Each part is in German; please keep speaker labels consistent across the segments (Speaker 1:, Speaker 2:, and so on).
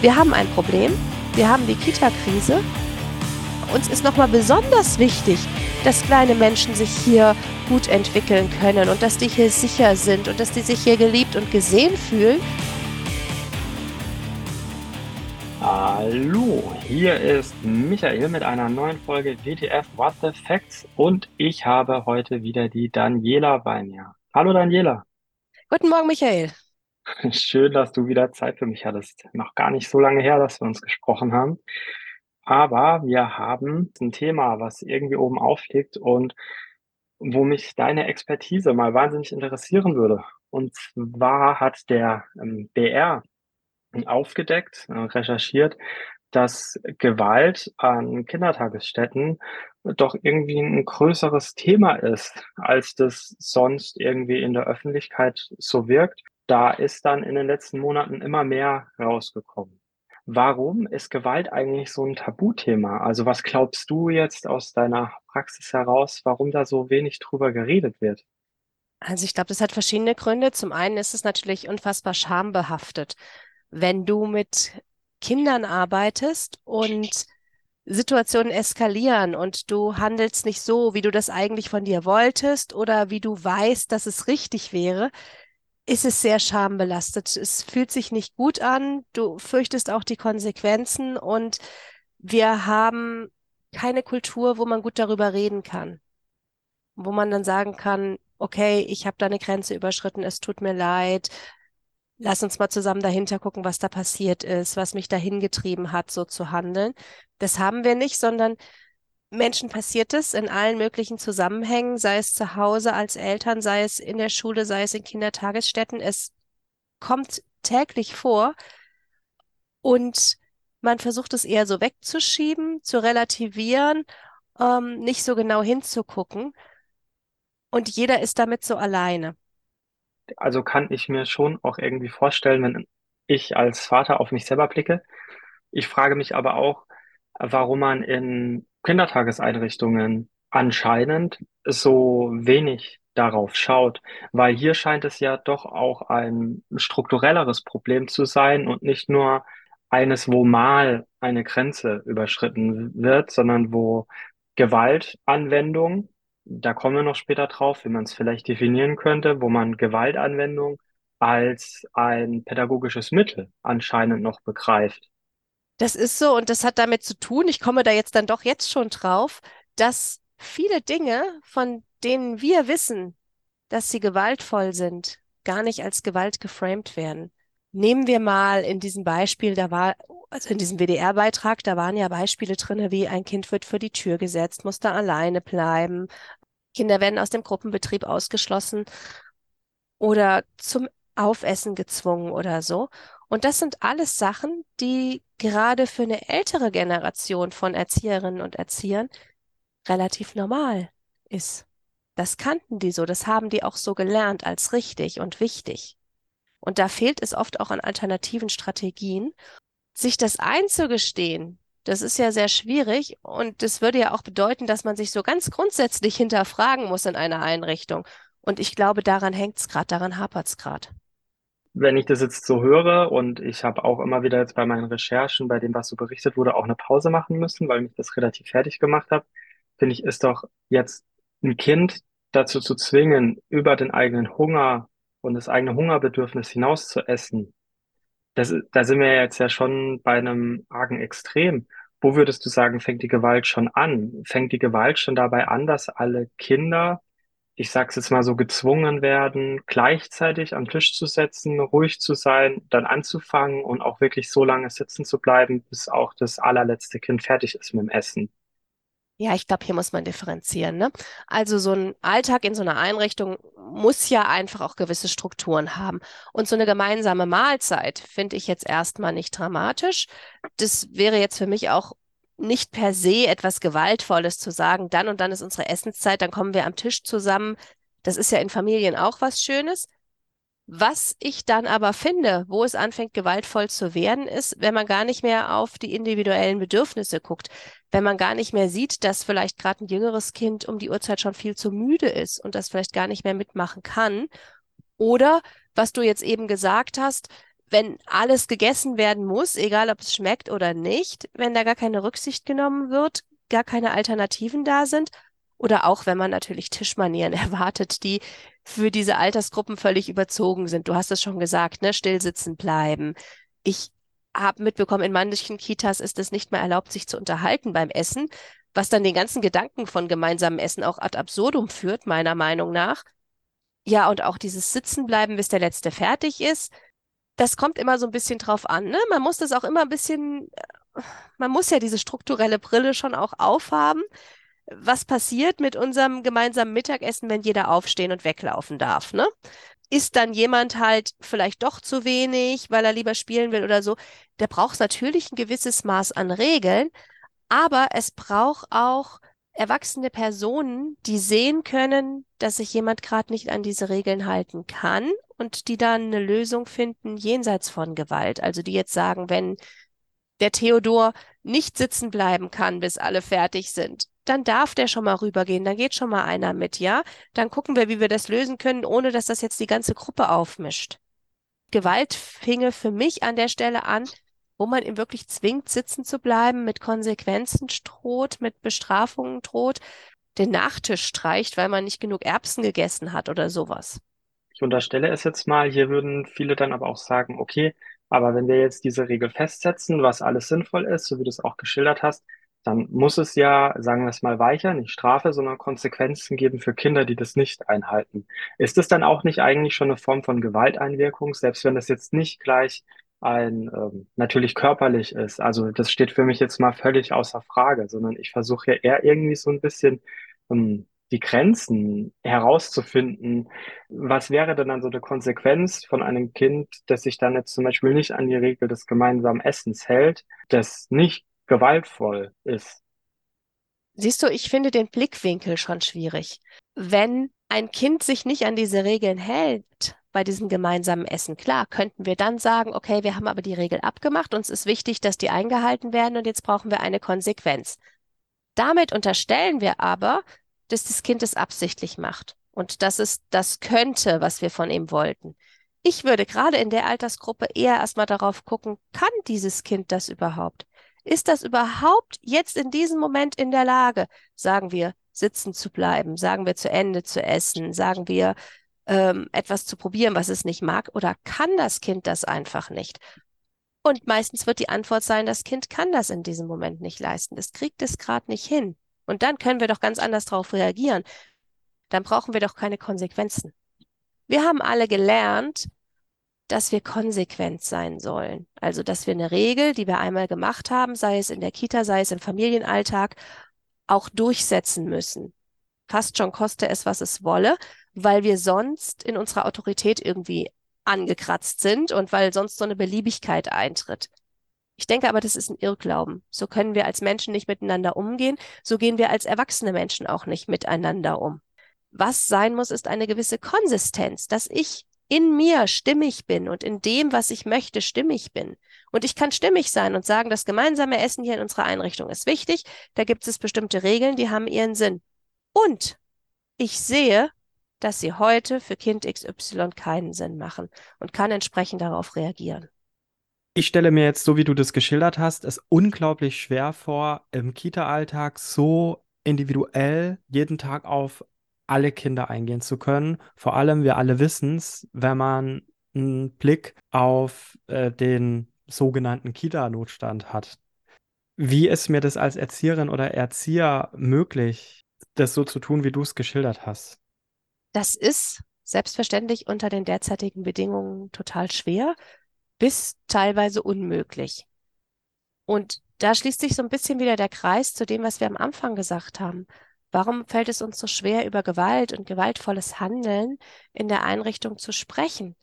Speaker 1: wir haben ein Problem, wir haben die Kita-Krise. Uns ist nochmal besonders wichtig, dass kleine Menschen sich hier gut entwickeln können und dass die hier sicher sind und dass die sich hier geliebt und gesehen fühlen.
Speaker 2: Hallo, hier ist Michael mit einer neuen Folge WTF What the Facts und ich habe heute wieder die Daniela bei mir. Hallo Daniela.
Speaker 1: Guten Morgen, Michael.
Speaker 2: Schön, dass du wieder Zeit für mich hattest. Noch gar nicht so lange her, dass wir uns gesprochen haben. Aber wir haben ein Thema, was irgendwie oben aufliegt und wo mich deine Expertise mal wahnsinnig interessieren würde. Und zwar hat der ähm, BR aufgedeckt, äh, recherchiert, dass Gewalt an Kindertagesstätten doch irgendwie ein größeres Thema ist, als das sonst irgendwie in der Öffentlichkeit so wirkt da ist dann in den letzten Monaten immer mehr rausgekommen. Warum ist Gewalt eigentlich so ein Tabuthema? Also was glaubst du jetzt aus deiner Praxis heraus, warum da so wenig drüber geredet wird?
Speaker 1: Also ich glaube, das hat verschiedene Gründe. Zum einen ist es natürlich unfassbar schambehaftet. Wenn du mit Kindern arbeitest und Situationen eskalieren und du handelst nicht so, wie du das eigentlich von dir wolltest oder wie du weißt, dass es richtig wäre, ist es sehr schambelastet. Es fühlt sich nicht gut an. Du fürchtest auch die Konsequenzen und wir haben keine Kultur, wo man gut darüber reden kann. Wo man dann sagen kann, okay, ich habe da eine Grenze überschritten, es tut mir leid. Lass uns mal zusammen dahinter gucken, was da passiert ist, was mich dahin getrieben hat, so zu handeln. Das haben wir nicht, sondern Menschen passiert es in allen möglichen Zusammenhängen, sei es zu Hause als Eltern, sei es in der Schule, sei es in Kindertagesstätten. Es kommt täglich vor und man versucht es eher so wegzuschieben, zu relativieren, ähm, nicht so genau hinzugucken. Und jeder ist damit so alleine.
Speaker 2: Also kann ich mir schon auch irgendwie vorstellen, wenn ich als Vater auf mich selber blicke. Ich frage mich aber auch, warum man in Kindertageseinrichtungen anscheinend so wenig darauf schaut, weil hier scheint es ja doch auch ein strukturelleres Problem zu sein und nicht nur eines, wo mal eine Grenze überschritten wird, sondern wo Gewaltanwendung, da kommen wir noch später drauf, wie man es vielleicht definieren könnte, wo man Gewaltanwendung als ein pädagogisches Mittel anscheinend noch begreift.
Speaker 1: Das ist so und das hat damit zu tun, ich komme da jetzt dann doch jetzt schon drauf, dass viele Dinge, von denen wir wissen, dass sie gewaltvoll sind, gar nicht als Gewalt geframed werden. Nehmen wir mal in diesem Beispiel, da war, also in diesem WDR-Beitrag, da waren ja Beispiele drin, wie ein Kind wird vor die Tür gesetzt, muss da alleine bleiben, Kinder werden aus dem Gruppenbetrieb ausgeschlossen oder zum Aufessen gezwungen oder so. Und das sind alles Sachen, die gerade für eine ältere Generation von Erzieherinnen und Erziehern relativ normal ist. Das kannten die so, das haben die auch so gelernt als richtig und wichtig. Und da fehlt es oft auch an alternativen Strategien. Sich das einzugestehen, das ist ja sehr schwierig und das würde ja auch bedeuten, dass man sich so ganz grundsätzlich hinterfragen muss in einer Einrichtung. Und ich glaube, daran hängt es gerade, daran hapert es gerade
Speaker 2: wenn ich das jetzt so höre und ich habe auch immer wieder jetzt bei meinen Recherchen, bei dem, was so berichtet wurde, auch eine Pause machen müssen, weil mich das relativ fertig gemacht hat, finde ich, ist doch jetzt ein Kind dazu zu zwingen, über den eigenen Hunger und das eigene Hungerbedürfnis hinaus zu essen. Das, da sind wir jetzt ja schon bei einem argen Extrem. Wo würdest du sagen, fängt die Gewalt schon an? Fängt die Gewalt schon dabei an, dass alle Kinder ich sag's jetzt mal so, gezwungen werden, gleichzeitig am Tisch zu setzen, ruhig zu sein, dann anzufangen und auch wirklich so lange sitzen zu bleiben, bis auch das allerletzte Kind fertig ist mit dem Essen.
Speaker 1: Ja, ich glaube, hier muss man differenzieren. Ne? Also so ein Alltag in so einer Einrichtung muss ja einfach auch gewisse Strukturen haben. Und so eine gemeinsame Mahlzeit finde ich jetzt erstmal nicht dramatisch. Das wäre jetzt für mich auch nicht per se etwas Gewaltvolles zu sagen, dann und dann ist unsere Essenszeit, dann kommen wir am Tisch zusammen. Das ist ja in Familien auch was Schönes. Was ich dann aber finde, wo es anfängt, gewaltvoll zu werden, ist, wenn man gar nicht mehr auf die individuellen Bedürfnisse guckt, wenn man gar nicht mehr sieht, dass vielleicht gerade ein jüngeres Kind um die Uhrzeit schon viel zu müde ist und das vielleicht gar nicht mehr mitmachen kann. Oder, was du jetzt eben gesagt hast, wenn alles gegessen werden muss, egal ob es schmeckt oder nicht, wenn da gar keine Rücksicht genommen wird, gar keine Alternativen da sind. Oder auch, wenn man natürlich Tischmanieren erwartet, die für diese Altersgruppen völlig überzogen sind. Du hast es schon gesagt, ne? Stillsitzen bleiben. Ich habe mitbekommen, in manchen Kitas ist es nicht mehr erlaubt, sich zu unterhalten beim Essen, was dann den ganzen Gedanken von gemeinsamem Essen auch ad absurdum führt, meiner Meinung nach. Ja, und auch dieses Sitzenbleiben, bis der Letzte fertig ist, das kommt immer so ein bisschen drauf an. Ne? Man muss das auch immer ein bisschen, man muss ja diese strukturelle Brille schon auch aufhaben. Was passiert mit unserem gemeinsamen Mittagessen, wenn jeder aufstehen und weglaufen darf? Ne? Ist dann jemand halt vielleicht doch zu wenig, weil er lieber spielen will oder so? Der braucht natürlich ein gewisses Maß an Regeln, aber es braucht auch erwachsene Personen, die sehen können, dass sich jemand gerade nicht an diese Regeln halten kann und die dann eine Lösung finden jenseits von Gewalt. Also die jetzt sagen, wenn der Theodor nicht sitzen bleiben kann, bis alle fertig sind, dann darf der schon mal rübergehen, dann geht schon mal einer mit, ja? Dann gucken wir, wie wir das lösen können, ohne dass das jetzt die ganze Gruppe aufmischt. Gewalt finge für mich an der Stelle an, wo man ihn wirklich zwingt, sitzen zu bleiben, mit Konsequenzen droht, mit Bestrafungen droht, den Nachtisch streicht, weil man nicht genug Erbsen gegessen hat oder sowas.
Speaker 2: Ich unterstelle es jetzt mal, hier würden viele dann aber auch sagen, okay, aber wenn wir jetzt diese Regel festsetzen, was alles sinnvoll ist, so wie du es auch geschildert hast, dann muss es ja, sagen wir es mal weicher, nicht Strafe, sondern Konsequenzen geben für Kinder, die das nicht einhalten. Ist es dann auch nicht eigentlich schon eine Form von Gewalteinwirkung, selbst wenn das jetzt nicht gleich ein ähm, natürlich körperlich ist. Also das steht für mich jetzt mal völlig außer Frage, sondern ich versuche ja eher irgendwie so ein bisschen ähm, die Grenzen herauszufinden. Was wäre denn dann so eine Konsequenz von einem Kind, das sich dann jetzt zum Beispiel nicht an die Regel des gemeinsamen Essens hält, das nicht gewaltvoll ist?
Speaker 1: Siehst du, ich finde den Blickwinkel schon schwierig. Wenn ein Kind sich nicht an diese Regeln hält, bei diesem gemeinsamen Essen. Klar, könnten wir dann sagen, okay, wir haben aber die Regel abgemacht, uns ist wichtig, dass die eingehalten werden und jetzt brauchen wir eine Konsequenz. Damit unterstellen wir aber, dass das Kind es absichtlich macht und dass es das könnte, was wir von ihm wollten. Ich würde gerade in der Altersgruppe eher erstmal darauf gucken, kann dieses Kind das überhaupt? Ist das überhaupt jetzt in diesem Moment in der Lage, sagen wir, sitzen zu bleiben, sagen wir zu Ende zu essen, sagen wir ähm, etwas zu probieren, was es nicht mag, oder kann das Kind das einfach nicht? Und meistens wird die Antwort sein, das Kind kann das in diesem Moment nicht leisten. Es kriegt es gerade nicht hin. Und dann können wir doch ganz anders darauf reagieren. Dann brauchen wir doch keine Konsequenzen. Wir haben alle gelernt, dass wir konsequent sein sollen. Also, dass wir eine Regel, die wir einmal gemacht haben, sei es in der Kita, sei es im Familienalltag, auch durchsetzen müssen. Fast schon koste es, was es wolle weil wir sonst in unserer Autorität irgendwie angekratzt sind und weil sonst so eine Beliebigkeit eintritt. Ich denke aber, das ist ein Irrglauben. So können wir als Menschen nicht miteinander umgehen. So gehen wir als erwachsene Menschen auch nicht miteinander um. Was sein muss, ist eine gewisse Konsistenz, dass ich in mir stimmig bin und in dem, was ich möchte, stimmig bin. Und ich kann stimmig sein und sagen, das gemeinsame Essen hier in unserer Einrichtung ist wichtig. Da gibt es bestimmte Regeln, die haben ihren Sinn. Und ich sehe, dass sie heute für Kind XY keinen Sinn machen und kann entsprechend darauf reagieren.
Speaker 3: Ich stelle mir jetzt, so wie du das geschildert hast, es unglaublich schwer vor, im Kita-Alltag so individuell jeden Tag auf alle Kinder eingehen zu können. Vor allem, wir alle wissen es, wenn man einen Blick auf äh, den sogenannten Kita-Notstand hat. Wie ist mir das als Erzieherin oder Erzieher möglich, das so zu tun, wie du es geschildert hast?
Speaker 1: Das ist selbstverständlich unter den derzeitigen Bedingungen total schwer bis teilweise unmöglich. Und da schließt sich so ein bisschen wieder der Kreis zu dem, was wir am Anfang gesagt haben. Warum fällt es uns so schwer, über Gewalt und gewaltvolles Handeln in der Einrichtung zu sprechen,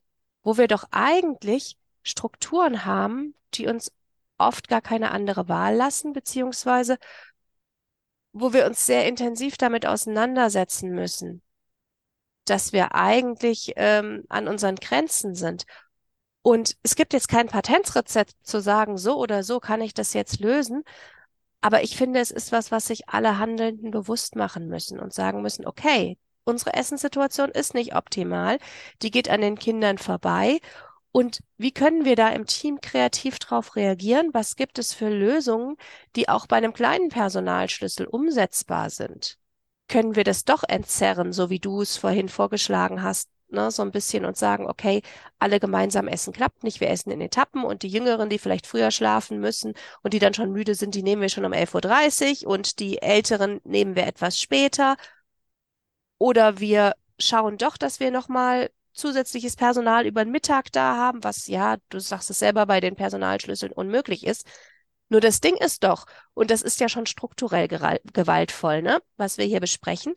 Speaker 1: wo wir doch eigentlich Strukturen haben, die uns oft gar keine andere Wahl lassen, beziehungsweise wo wir uns sehr intensiv damit auseinandersetzen müssen dass wir eigentlich ähm, an unseren Grenzen sind. Und es gibt jetzt kein Patentrezept zu sagen, so oder so kann ich das jetzt lösen. Aber ich finde, es ist was, was sich alle Handelnden bewusst machen müssen und sagen müssen, okay, unsere Essenssituation ist nicht optimal, die geht an den Kindern vorbei Und wie können wir da im Team kreativ drauf reagieren? Was gibt es für Lösungen, die auch bei einem kleinen Personalschlüssel umsetzbar sind? Können wir das doch entzerren, so wie du es vorhin vorgeschlagen hast, ne, so ein bisschen und sagen, okay, alle gemeinsam essen klappt nicht, wir essen in Etappen und die Jüngeren, die vielleicht früher schlafen müssen und die dann schon müde sind, die nehmen wir schon um 11.30 Uhr und die Älteren nehmen wir etwas später. Oder wir schauen doch, dass wir nochmal zusätzliches Personal über den Mittag da haben, was ja, du sagst es selber, bei den Personalschlüsseln unmöglich ist. Nur das Ding ist doch, und das ist ja schon strukturell gewaltvoll, ne, was wir hier besprechen.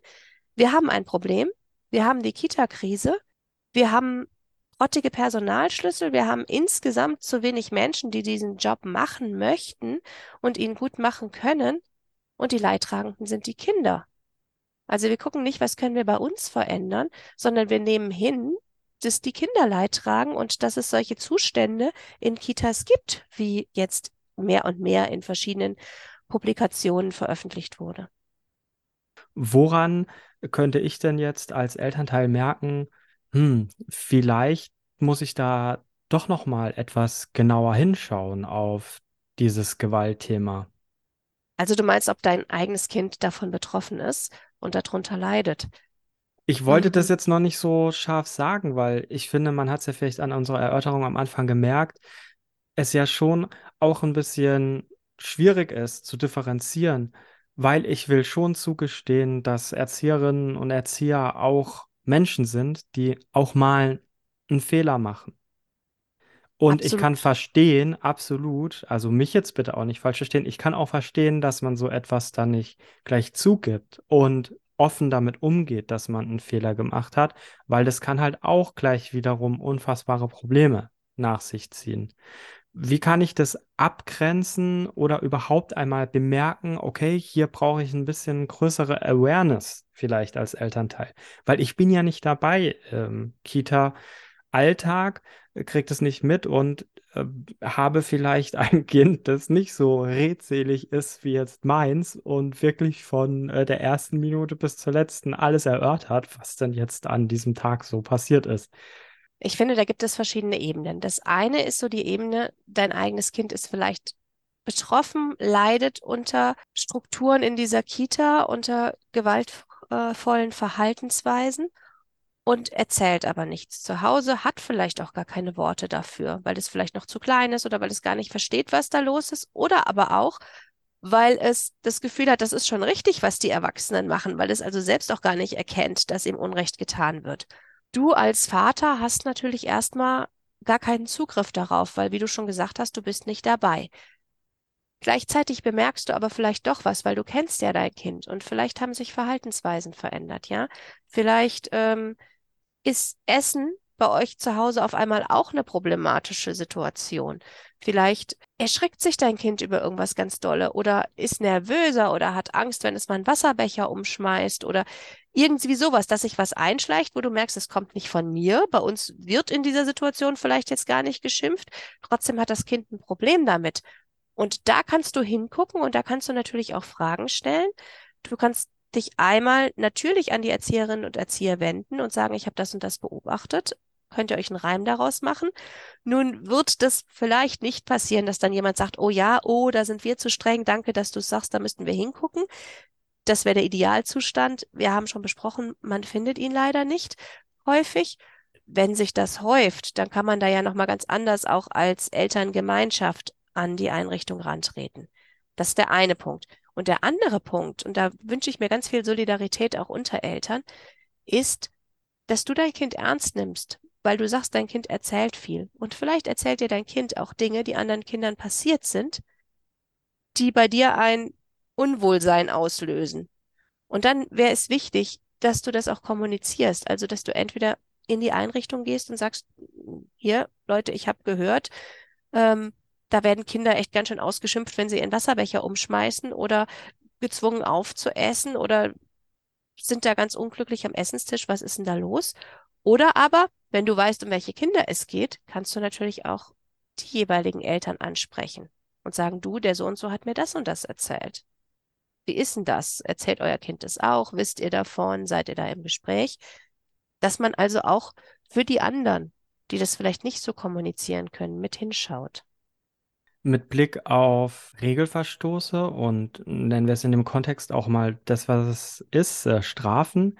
Speaker 1: Wir haben ein Problem. Wir haben die Kita-Krise. Wir haben rottige Personalschlüssel. Wir haben insgesamt zu wenig Menschen, die diesen Job machen möchten und ihn gut machen können. Und die Leidtragenden sind die Kinder. Also wir gucken nicht, was können wir bei uns verändern, sondern wir nehmen hin, dass die Kinder Leid tragen und dass es solche Zustände in Kitas gibt, wie jetzt mehr und mehr in verschiedenen Publikationen veröffentlicht wurde.
Speaker 3: Woran könnte ich denn jetzt als Elternteil merken, hm, vielleicht muss ich da doch noch mal etwas genauer hinschauen auf dieses Gewaltthema?
Speaker 1: Also du meinst, ob dein eigenes Kind davon betroffen ist und darunter leidet?
Speaker 3: Ich wollte das
Speaker 1: Mhm.
Speaker 3: jetzt noch nicht so scharf sagen, weil ich finde, man hat es ja vielleicht an unserer Erörterung am Anfang gemerkt, es ja schon auch ein bisschen schwierig ist zu differenzieren, weil ich will schon zugestehen, dass Erzieherinnen und Erzieher auch Menschen sind, die auch mal einen Fehler machen. Und ich kann
Speaker 1: Absolut.
Speaker 3: verstehen, absolut, also mich jetzt bitte auch nicht falsch verstehen, ich kann auch verstehen, dass man so etwas dann nicht gleich zugibt und offen damit umgeht, dass man einen Fehler gemacht hat, weil das kann halt auch gleich wiederum unfassbare Probleme nach sich ziehen. Wie kann ich das abgrenzen oder überhaupt einmal bemerken, okay, hier brauche ich ein bisschen größere Awareness vielleicht als Elternteil, weil ich bin ja nicht dabei, ähm, Kita. Alltag, äh, kriegt es nicht mit und äh, habe vielleicht ein Kind, das nicht so redselig ist wie jetzt meins und wirklich von äh, der ersten Minute bis zur letzten alles erörtert was denn jetzt an diesem Tag so passiert ist.
Speaker 1: Ich finde, da gibt es verschiedene Ebenen. Das eine ist so die Ebene, dein eigenes Kind ist vielleicht betroffen, leidet unter Strukturen in dieser Kita, unter gewaltvollen Verhaltensweisen und erzählt aber nichts zu Hause, hat vielleicht auch gar keine Worte dafür, weil es vielleicht noch zu klein ist oder weil es gar nicht versteht, was da los ist, oder aber auch, weil es das Gefühl hat, das ist schon richtig, was die Erwachsenen machen, weil es also selbst auch gar nicht erkennt, dass ihm Unrecht getan wird. Du als Vater hast natürlich erstmal gar keinen Zugriff darauf, weil, wie du schon gesagt hast, du bist nicht dabei. Gleichzeitig bemerkst du aber vielleicht doch was, weil du kennst ja dein Kind und vielleicht haben sich Verhaltensweisen verändert, ja? Vielleicht ähm, ist Essen bei euch zu Hause auf einmal auch eine problematische Situation. Vielleicht erschreckt sich dein Kind über irgendwas ganz dolle oder ist nervöser oder hat Angst, wenn es mal einen Wasserbecher umschmeißt oder irgendwie sowas, dass sich was einschleicht, wo du merkst, es kommt nicht von mir. Bei uns wird in dieser Situation vielleicht jetzt gar nicht geschimpft. Trotzdem hat das Kind ein Problem damit. Und da kannst du hingucken und da kannst du natürlich auch Fragen stellen. Du kannst dich einmal natürlich an die Erzieherinnen und Erzieher wenden und sagen, ich habe das und das beobachtet. Könnt ihr euch einen Reim daraus machen? Nun wird das vielleicht nicht passieren, dass dann jemand sagt, oh ja, oh, da sind wir zu streng, danke, dass du es sagst, da müssten wir hingucken. Das wäre der Idealzustand. Wir haben schon besprochen, man findet ihn leider nicht häufig. Wenn sich das häuft, dann kann man da ja nochmal ganz anders auch als Elterngemeinschaft an die Einrichtung rantreten. Das ist der eine Punkt. Und der andere Punkt, und da wünsche ich mir ganz viel Solidarität auch unter Eltern, ist, dass du dein Kind ernst nimmst, weil du sagst, dein Kind erzählt viel. Und vielleicht erzählt dir dein Kind auch Dinge, die anderen Kindern passiert sind, die bei dir ein Unwohlsein auslösen. Und dann wäre es wichtig, dass du das auch kommunizierst. Also, dass du entweder in die Einrichtung gehst und sagst, hier, Leute, ich habe gehört, ähm, da werden Kinder echt ganz schön ausgeschimpft, wenn sie ihren Wasserbecher umschmeißen oder gezwungen aufzuessen oder sind da ganz unglücklich am Essenstisch. Was ist denn da los? Oder aber, wenn du weißt, um welche Kinder es geht, kannst du natürlich auch die jeweiligen Eltern ansprechen und sagen, du, der so und so hat mir das und das erzählt. Wie ist denn das? Erzählt euer Kind das auch? Wisst ihr davon? Seid ihr da im Gespräch? Dass man also auch für die anderen die das vielleicht nicht so kommunizieren können, mit hinschaut.
Speaker 3: Mit Blick auf Regelverstoße und nennen wir es in dem Kontext auch mal das, was es ist, äh, Strafen,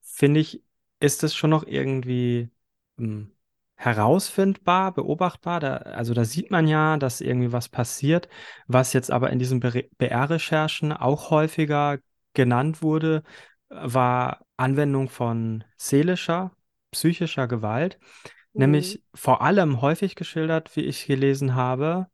Speaker 3: finde ich, ist es schon noch irgendwie hm, herausfindbar, beobachtbar. Da, also da sieht man ja, dass irgendwie was passiert, was jetzt aber in diesen BR-Recherchen auch häufiger genannt wurde, war Anwendung von seelischer, psychischer Gewalt.
Speaker 1: Mhm.
Speaker 3: Nämlich vor allem häufig geschildert, wie ich gelesen habe,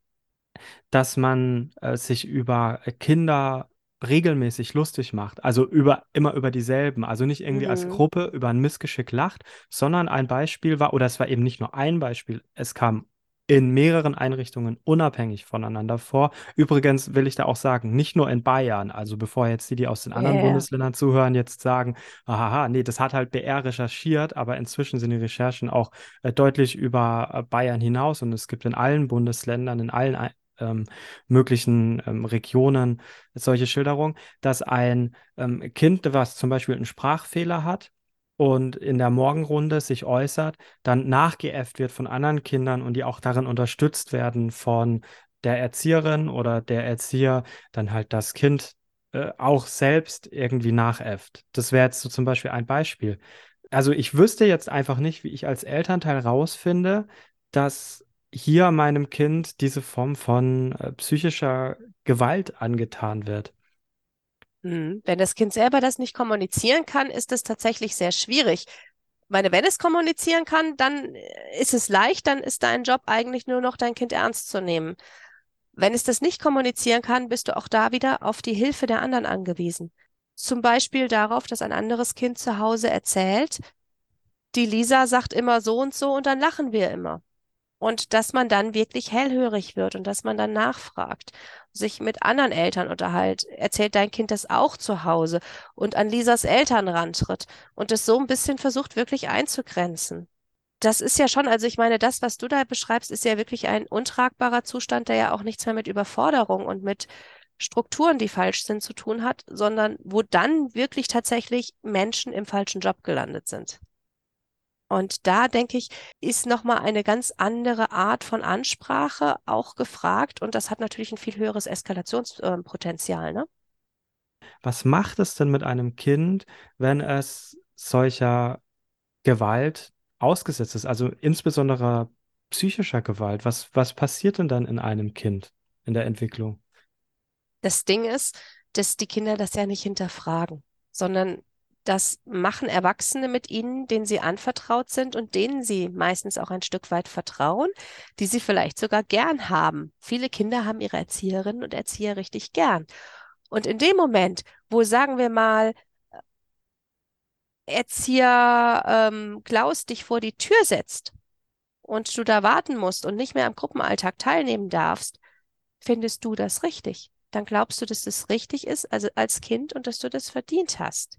Speaker 3: dass man äh, sich über Kinder regelmäßig lustig macht, also über immer über dieselben, also nicht irgendwie als
Speaker 1: Mhm.
Speaker 3: Gruppe über ein Missgeschick lacht, sondern ein Beispiel war, oder es war eben nicht nur ein Beispiel, es kam in mehreren Einrichtungen unabhängig voneinander vor. Übrigens will ich da auch sagen, nicht nur in Bayern, also bevor jetzt die, die aus den anderen
Speaker 1: ja.
Speaker 3: Bundesländern zuhören, jetzt sagen, aha, nee, das hat halt BR recherchiert, aber inzwischen sind die Recherchen auch äh, deutlich über äh, Bayern hinaus und es gibt in allen Bundesländern, in allen ähm, möglichen ähm, Regionen solche Schilderungen, dass ein ähm, Kind, was zum Beispiel einen Sprachfehler hat und in der Morgenrunde sich äußert, dann nachgeäfft wird von anderen Kindern und die auch darin unterstützt werden von der Erzieherin oder der Erzieher, dann halt das Kind äh, auch selbst irgendwie nachäfft. Das wäre jetzt so zum Beispiel ein Beispiel. Also ich wüsste jetzt einfach nicht, wie ich als Elternteil rausfinde, dass hier meinem Kind diese Form von äh, psychischer Gewalt angetan wird.
Speaker 1: Mhm. Wenn das Kind selber das nicht kommunizieren kann, ist es tatsächlich sehr schwierig. Ich meine, wenn es kommunizieren kann, dann äh, ist es leicht, dann ist dein Job eigentlich nur noch, dein Kind ernst zu nehmen. Wenn es das nicht kommunizieren kann, bist du auch da wieder auf die Hilfe der anderen angewiesen. Zum Beispiel darauf, dass ein anderes Kind zu Hause erzählt, die Lisa sagt immer so und so und dann lachen wir immer. Und dass man dann wirklich hellhörig wird und dass man dann nachfragt, sich mit anderen Eltern unterhält. Erzählt dein Kind das auch zu Hause und an Lisas Eltern rantritt und es so ein bisschen versucht, wirklich einzugrenzen. Das ist ja schon, also ich meine, das, was du da beschreibst, ist ja wirklich ein untragbarer Zustand, der ja auch nichts mehr mit Überforderung und mit Strukturen, die falsch sind, zu tun hat, sondern wo dann wirklich tatsächlich Menschen im falschen Job gelandet sind. Und da denke ich, ist nochmal eine ganz andere Art von Ansprache auch gefragt. Und das hat natürlich ein viel höheres Eskalationspotenzial, ne?
Speaker 3: Was macht es denn mit einem Kind, wenn es solcher Gewalt ausgesetzt ist, also insbesondere psychischer Gewalt? Was, was passiert denn dann in einem Kind in der Entwicklung?
Speaker 1: Das Ding ist, dass die Kinder das ja nicht hinterfragen, sondern das machen Erwachsene mit ihnen, denen sie anvertraut sind und denen sie meistens auch ein Stück weit vertrauen, die sie vielleicht sogar gern haben. Viele Kinder haben ihre Erzieherinnen und Erzieher richtig gern. Und in dem Moment, wo, sagen wir mal, Erzieher ähm, Klaus dich vor die Tür setzt und du da warten musst und nicht mehr am Gruppenalltag teilnehmen darfst, findest du das richtig. Dann glaubst du, dass das richtig ist, also als Kind und dass du das verdient hast.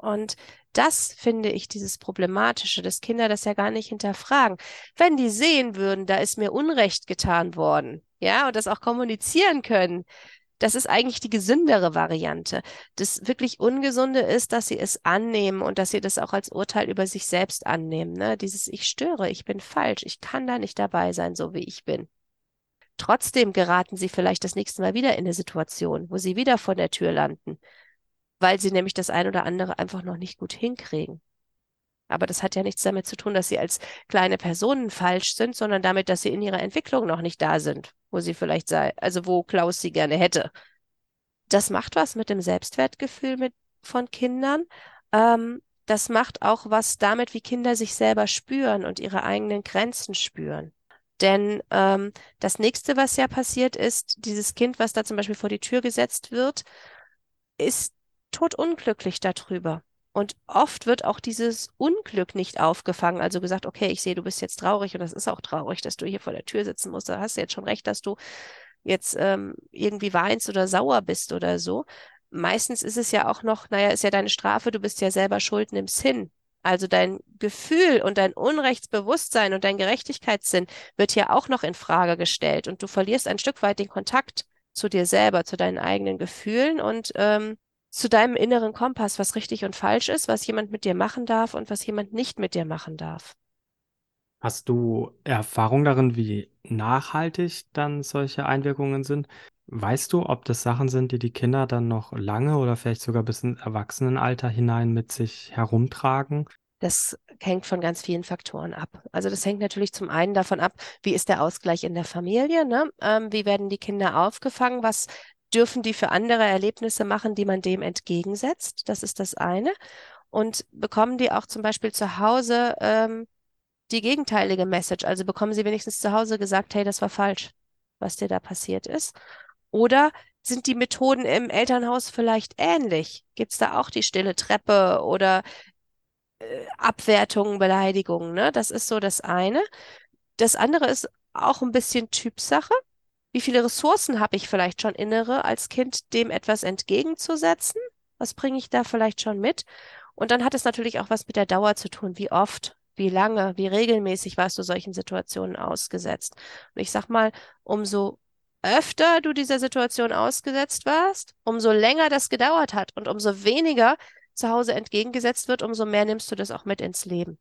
Speaker 1: Und das finde ich dieses Problematische, dass Kinder das ja gar nicht hinterfragen. Wenn die sehen würden, da ist mir Unrecht getan worden, ja, und das auch kommunizieren können, das ist eigentlich die gesündere Variante. Das wirklich Ungesunde ist, dass sie es annehmen und dass sie das auch als Urteil über sich selbst annehmen. Ne? Dieses Ich störe, ich bin falsch, ich kann da nicht dabei sein, so wie ich bin. Trotzdem geraten sie vielleicht das nächste Mal wieder in eine Situation, wo sie wieder vor der Tür landen, weil sie nämlich das ein oder andere einfach noch nicht gut hinkriegen. Aber das hat ja nichts damit zu tun, dass sie als kleine Personen falsch sind, sondern damit, dass sie in ihrer Entwicklung noch nicht da sind, wo sie vielleicht sei, also wo Klaus sie gerne hätte. Das macht was mit dem Selbstwertgefühl mit, von Kindern. Ähm, das macht auch was damit, wie Kinder sich selber spüren und ihre eigenen Grenzen spüren. Denn ähm, das nächste, was ja passiert ist, dieses Kind, was da zum Beispiel vor die Tür gesetzt wird, ist totunglücklich darüber. Und oft wird auch dieses Unglück nicht aufgefangen. Also gesagt, okay, ich sehe, du bist jetzt traurig und das ist auch traurig, dass du hier vor der Tür sitzen musst. Da hast du jetzt schon recht, dass du jetzt ähm, irgendwie weinst oder sauer bist oder so. Meistens ist es ja auch noch, naja, ist ja deine Strafe, du bist ja selber schuld, nimm's hin. Also dein Gefühl und dein Unrechtsbewusstsein und dein Gerechtigkeitssinn wird ja auch noch in Frage gestellt und du verlierst ein Stück weit den Kontakt zu dir selber, zu deinen eigenen Gefühlen und ähm, zu deinem inneren Kompass, was richtig und falsch ist, was jemand mit dir machen darf und was jemand nicht mit dir machen darf.
Speaker 3: Hast du Erfahrung darin, wie nachhaltig dann solche Einwirkungen sind? Weißt du, ob das Sachen sind, die die Kinder dann noch lange oder vielleicht sogar bis ins Erwachsenenalter hinein mit sich herumtragen?
Speaker 1: Das hängt von ganz vielen Faktoren ab. Also das hängt natürlich zum einen davon ab, wie ist der Ausgleich in der Familie, ne? Ähm, wie werden die Kinder aufgefangen, was dürfen die für andere Erlebnisse machen, die man dem entgegensetzt. Das ist das eine. Und bekommen die auch zum Beispiel zu Hause ähm, die gegenteilige Message? Also bekommen sie wenigstens zu Hause gesagt, hey, das war falsch, was dir da passiert ist? Oder sind die Methoden im Elternhaus vielleicht ähnlich? Gibt es da auch die stille Treppe oder äh, Abwertungen, Beleidigungen? Ne? Das ist so das eine. Das andere ist auch ein bisschen Typsache. Wie viele Ressourcen habe ich vielleicht schon innere, als Kind dem etwas entgegenzusetzen? Was bringe ich da vielleicht schon mit? Und dann hat es natürlich auch was mit der Dauer zu tun. Wie oft, wie lange, wie regelmäßig warst du solchen Situationen ausgesetzt? Und ich sag mal, umso öfter du dieser Situation ausgesetzt warst, umso länger das gedauert hat und umso weniger zu Hause entgegengesetzt wird, umso mehr nimmst du das auch mit ins Leben.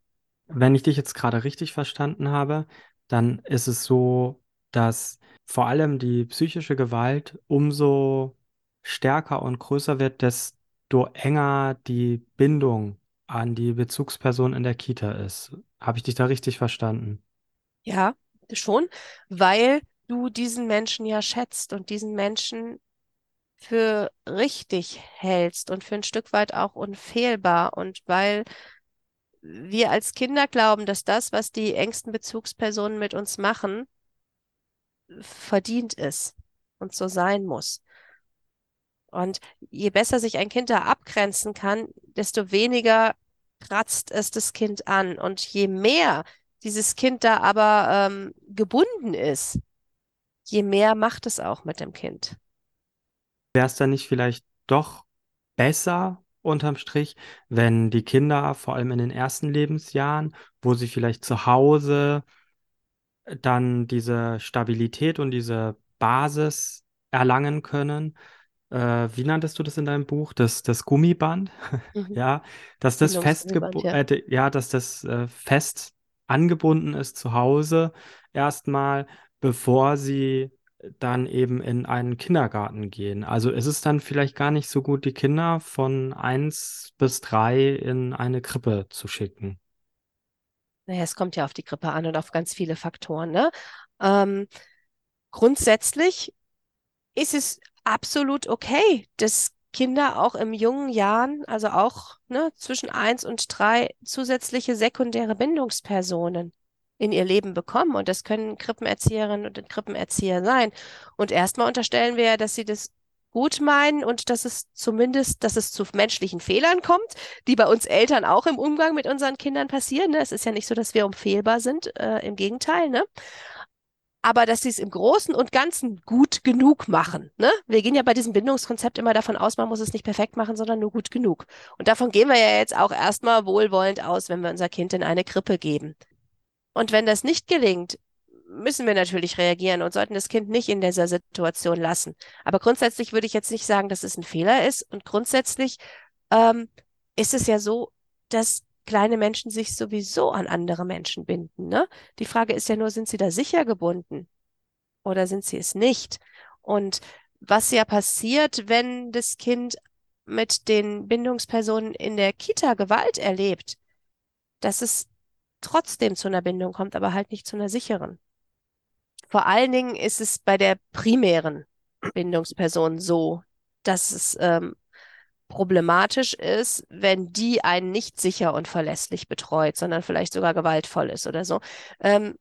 Speaker 3: Wenn ich dich jetzt gerade richtig verstanden habe, dann ist es so, dass vor allem die psychische Gewalt umso stärker und größer wird, desto enger die Bindung an die Bezugsperson in der Kita ist. Habe ich dich da richtig verstanden?
Speaker 1: Ja, schon, weil du diesen Menschen ja schätzt und diesen Menschen für richtig hältst und für ein Stück weit auch unfehlbar und weil wir als Kinder glauben, dass das, was die engsten Bezugspersonen mit uns machen, verdient ist und so sein muss. Und je besser sich ein Kind da abgrenzen kann, desto weniger kratzt es das Kind an. Und je mehr dieses Kind da aber ähm, gebunden ist, je mehr macht es auch mit dem Kind.
Speaker 3: Wäre es dann nicht vielleicht doch besser, unterm Strich, wenn die Kinder vor allem in den ersten Lebensjahren, wo sie vielleicht zu Hause dann diese Stabilität und diese Basis erlangen können, äh, wie nanntest du das in deinem Buch? Das, das Gummiband?
Speaker 1: Mhm.
Speaker 3: Ja, dass das fest,
Speaker 1: ja.
Speaker 3: äh, ja, dass das äh, fest angebunden ist zu Hause erstmal, bevor sie dann eben in einen Kindergarten gehen. Also ist es dann vielleicht gar nicht so gut, die Kinder von eins bis drei in eine Krippe zu schicken.
Speaker 1: Naja, es kommt ja auf die Grippe an und auf ganz viele Faktoren, ne? Ähm, grundsätzlich ist es absolut okay, dass Kinder auch im jungen Jahren, also auch ne, zwischen eins und drei, zusätzliche sekundäre Bindungspersonen in ihr Leben bekommen. Und das können Krippenerzieherinnen und Krippenerzieher sein. Und erstmal unterstellen wir ja, dass sie das gut meinen und dass es zumindest, dass es zu menschlichen Fehlern kommt, die bei uns Eltern auch im Umgang mit unseren Kindern passieren. Ne? Es ist ja nicht so, dass wir unfehlbar sind, äh, im Gegenteil, ne? aber dass sie es im Großen und Ganzen gut genug machen. Ne? Wir gehen ja bei diesem Bindungskonzept immer davon aus, man muss es nicht perfekt machen, sondern nur gut genug. Und davon gehen wir ja jetzt auch erstmal wohlwollend aus, wenn wir unser Kind in eine Krippe geben. Und wenn das nicht gelingt, müssen wir natürlich reagieren und sollten das Kind nicht in dieser Situation lassen. Aber grundsätzlich würde ich jetzt nicht sagen, dass es ein Fehler ist. Und grundsätzlich ähm, ist es ja so, dass kleine Menschen sich sowieso an andere Menschen binden. Ne? Die Frage ist ja nur, sind sie da sicher gebunden oder sind sie es nicht? Und was ja passiert, wenn das Kind mit den Bindungspersonen in der Kita Gewalt erlebt, dass es trotzdem zu einer Bindung kommt, aber halt nicht zu einer sicheren. Vor allen Dingen ist es bei der primären Bindungsperson so, dass es ähm, problematisch ist, wenn die einen nicht sicher und verlässlich betreut, sondern vielleicht sogar gewaltvoll ist oder so. Ähm,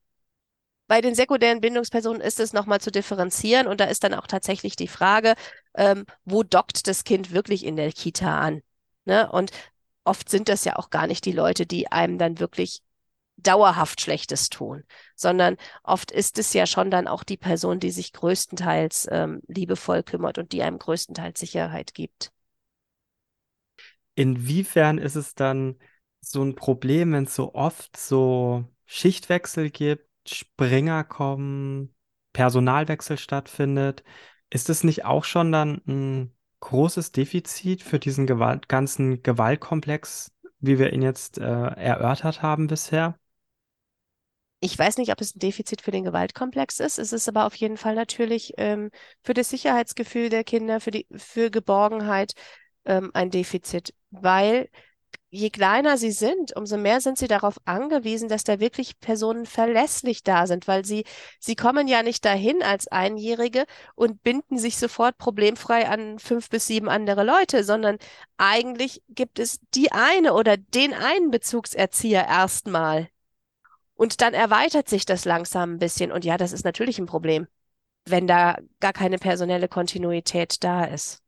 Speaker 1: bei den sekundären Bindungspersonen ist es nochmal zu differenzieren und da ist dann auch tatsächlich die Frage, ähm, wo dockt das Kind wirklich in der Kita an? Ne? Und oft sind das ja auch gar nicht die Leute, die einem dann wirklich dauerhaft Schlechtes tun, sondern oft ist es ja schon dann auch die Person, die sich größtenteils ähm, liebevoll kümmert und die einem größtenteils Sicherheit gibt.
Speaker 3: Inwiefern ist es dann so ein Problem, wenn es so oft so Schichtwechsel gibt, Springer kommen, Personalwechsel stattfindet? Ist es nicht auch schon dann ein großes Defizit für diesen Gewalt, ganzen Gewaltkomplex, wie wir ihn jetzt äh, erörtert haben bisher?
Speaker 1: Ich weiß nicht, ob es ein Defizit für den Gewaltkomplex ist. Es ist aber auf jeden Fall natürlich ähm, für das Sicherheitsgefühl der Kinder, für die, für Geborgenheit ähm, ein Defizit, weil je kleiner sie sind, umso mehr sind sie darauf angewiesen, dass da wirklich Personen verlässlich da sind, weil sie, sie kommen ja nicht dahin als Einjährige und binden sich sofort problemfrei an fünf bis sieben andere Leute, sondern eigentlich gibt es die eine oder den einen Bezugserzieher erstmal. Und dann erweitert sich das langsam ein bisschen. Und ja, das ist natürlich ein Problem, wenn da gar keine personelle Kontinuität da ist.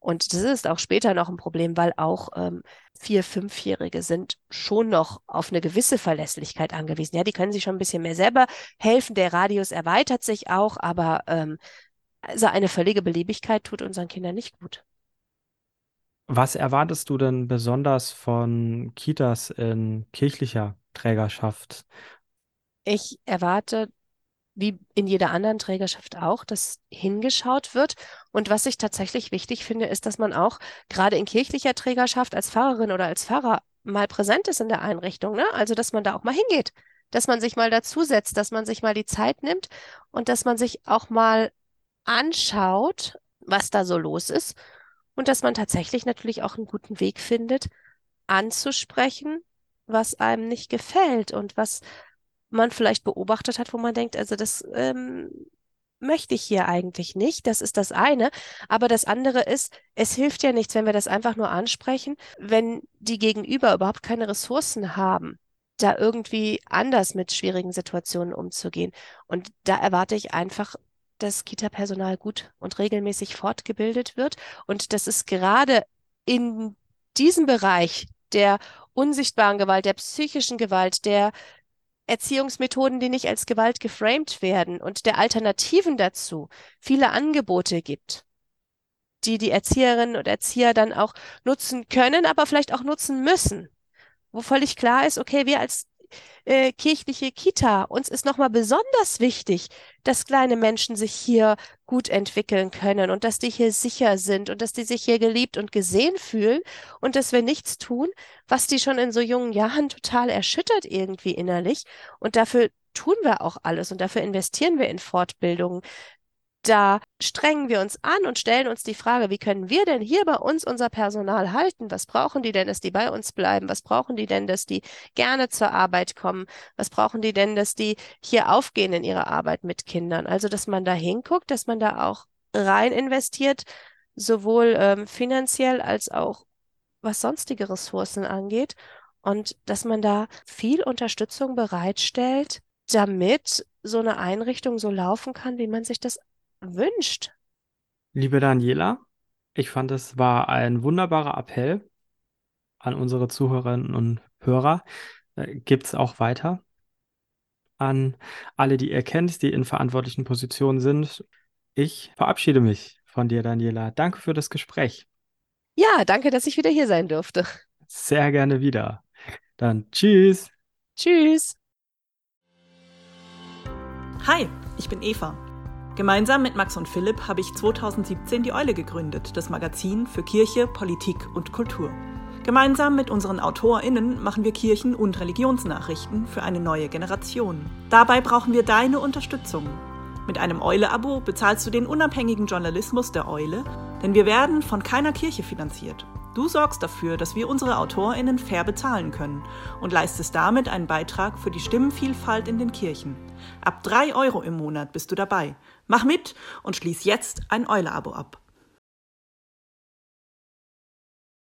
Speaker 1: Und das ist auch später noch ein Problem, weil auch ähm, vier-, fünfjährige sind schon noch auf eine gewisse Verlässlichkeit angewiesen. Ja, die können sich schon ein bisschen mehr selber helfen. Der Radius erweitert sich auch, aber ähm, also eine völlige Beliebigkeit tut unseren Kindern nicht gut.
Speaker 3: Was erwartest du denn besonders von Kitas in kirchlicher Trägerschaft?
Speaker 1: Ich erwarte, wie in jeder anderen Trägerschaft auch, dass hingeschaut wird. Und was ich tatsächlich wichtig finde, ist, dass man auch gerade in kirchlicher Trägerschaft als Pfarrerin oder als Pfarrer mal präsent ist in der Einrichtung. Ne? Also, dass man da auch mal hingeht, dass man sich mal dazusetzt, dass man sich mal die Zeit nimmt und dass man sich auch mal anschaut, was da so los ist und dass man tatsächlich natürlich auch einen guten Weg findet, anzusprechen, was einem nicht gefällt und was man vielleicht beobachtet hat, wo man denkt, also das ähm, möchte ich hier eigentlich nicht. Das ist das eine. Aber das andere ist, es hilft ja nichts, wenn wir das einfach nur ansprechen, wenn die Gegenüber überhaupt keine Ressourcen haben, da irgendwie anders mit schwierigen Situationen umzugehen. Und da erwarte ich einfach, dass Kita-Personal gut und regelmäßig fortgebildet wird und dass es gerade in diesem Bereich der unsichtbaren Gewalt, der psychischen Gewalt, der Erziehungsmethoden, die nicht als Gewalt geframed werden und der Alternativen dazu viele Angebote gibt, die die Erzieherinnen und Erzieher dann auch nutzen können, aber vielleicht auch nutzen müssen, wo völlig klar ist, okay, wir als äh, kirchliche Kita. Uns ist nochmal besonders wichtig, dass kleine Menschen sich hier gut entwickeln können und dass die hier sicher sind und dass die sich hier geliebt und gesehen fühlen und dass wir nichts tun, was die schon in so jungen Jahren total erschüttert irgendwie innerlich. Und dafür tun wir auch alles und dafür investieren wir in Fortbildungen, da strengen wir uns an und stellen uns die Frage, wie können wir denn hier bei uns unser Personal halten? Was brauchen die denn, dass die bei uns bleiben? Was brauchen die denn, dass die gerne zur Arbeit kommen? Was brauchen die denn, dass die hier aufgehen in ihre Arbeit mit Kindern? Also, dass man da hinguckt, dass man da auch rein investiert, sowohl ähm, finanziell als auch was sonstige Ressourcen angeht und dass man da viel Unterstützung bereitstellt, damit so eine Einrichtung so laufen kann, wie man sich das wünscht.
Speaker 3: Liebe Daniela, ich fand, es war ein wunderbarer Appell an unsere Zuhörerinnen und Hörer. Äh, Gibt es auch weiter an alle, die ihr kennt, die in verantwortlichen Positionen sind. Ich verabschiede mich von dir, Daniela. Danke für das Gespräch.
Speaker 1: Ja, danke, dass ich wieder hier sein durfte.
Speaker 3: Sehr gerne wieder. Dann tschüss.
Speaker 1: Tschüss.
Speaker 4: Hi, ich bin Eva. Gemeinsam mit Max und Philipp habe ich 2017 die Eule gegründet, das Magazin für Kirche, Politik und Kultur. Gemeinsam mit unseren AutorInnen machen wir Kirchen- und Religionsnachrichten für eine neue Generation. Dabei brauchen wir deine Unterstützung. Mit einem Eule-Abo bezahlst du den unabhängigen Journalismus der Eule, denn wir werden von keiner Kirche finanziert. Du sorgst dafür, dass wir unsere AutorInnen fair bezahlen können und leistest damit einen Beitrag für die Stimmenvielfalt in den Kirchen. Ab drei Euro im Monat bist du dabei. Mach mit und schließ jetzt ein Eule-Abo ab.